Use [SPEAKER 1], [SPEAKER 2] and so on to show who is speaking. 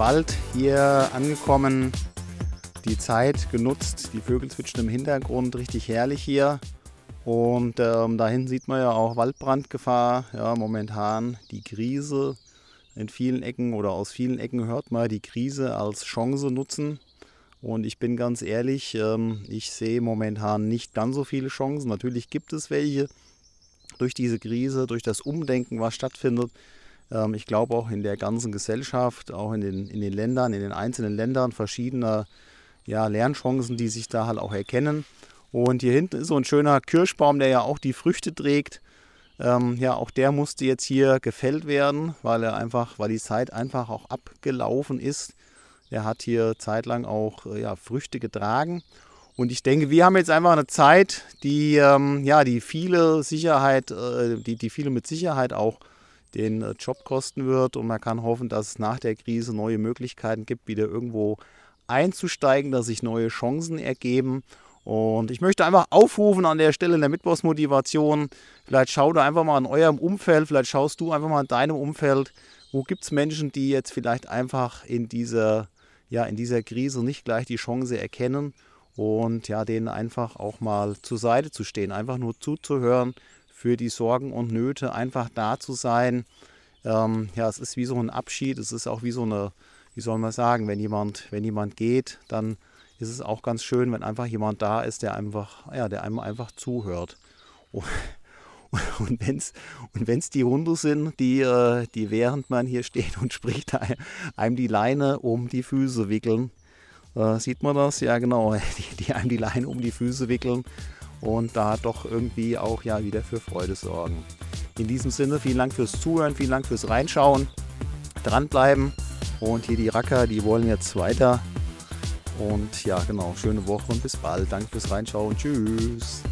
[SPEAKER 1] Wald hier angekommen, die Zeit genutzt, die Vögel zwitschern im Hintergrund, richtig herrlich hier. Und ähm, da hinten sieht man ja auch Waldbrandgefahr. Ja, momentan die Krise in vielen Ecken oder aus vielen Ecken hört man die Krise als Chance nutzen. Und ich bin ganz ehrlich, ähm, ich sehe momentan nicht ganz so viele Chancen. Natürlich gibt es welche durch diese Krise, durch das Umdenken, was stattfindet. Ähm, ich glaube auch in der ganzen Gesellschaft, auch in den, in den Ländern, in den einzelnen Ländern verschiedene ja, Lernchancen, die sich da halt auch erkennen. Und hier hinten ist so ein schöner Kirschbaum, der ja auch die Früchte trägt. Ähm, ja, auch der musste jetzt hier gefällt werden, weil er einfach, weil die Zeit einfach auch abgelaufen ist. Er hat hier zeitlang auch äh, ja, Früchte getragen. Und ich denke, wir haben jetzt einfach eine Zeit, die, ähm, ja, die viele Sicherheit, äh, die, die viele mit Sicherheit auch den äh, Job kosten wird. Und man kann hoffen, dass es nach der Krise neue Möglichkeiten gibt, wieder irgendwo einzusteigen, dass sich neue Chancen ergeben. Und ich möchte einfach aufrufen an der Stelle in der Mittwochsmotivation. Vielleicht schau da einfach mal in eurem Umfeld, vielleicht schaust du einfach mal in deinem Umfeld, wo gibt es Menschen, die jetzt vielleicht einfach in dieser, ja, in dieser Krise nicht gleich die Chance erkennen und ja, denen einfach auch mal zur Seite zu stehen, einfach nur zuzuhören, für die Sorgen und Nöte einfach da zu sein. Ähm, ja, es ist wie so ein Abschied, es ist auch wie so eine, wie soll man sagen, wenn jemand, wenn jemand geht, dann ist es auch ganz schön, wenn einfach jemand da ist, der einfach, ja, der einem einfach zuhört. Und wenn es und wenn's die Hunde sind, die, äh, die während man hier steht und spricht, einem die Leine um die Füße wickeln. Äh, sieht man das? Ja, genau. Die, die einem die Leine um die Füße wickeln und da doch irgendwie auch ja wieder für Freude sorgen. In diesem Sinne, vielen Dank fürs Zuhören, vielen Dank fürs Reinschauen, dranbleiben und hier die Racker, die wollen jetzt weiter und ja, genau, schöne Woche und bis bald. Danke fürs Reinschauen. Tschüss.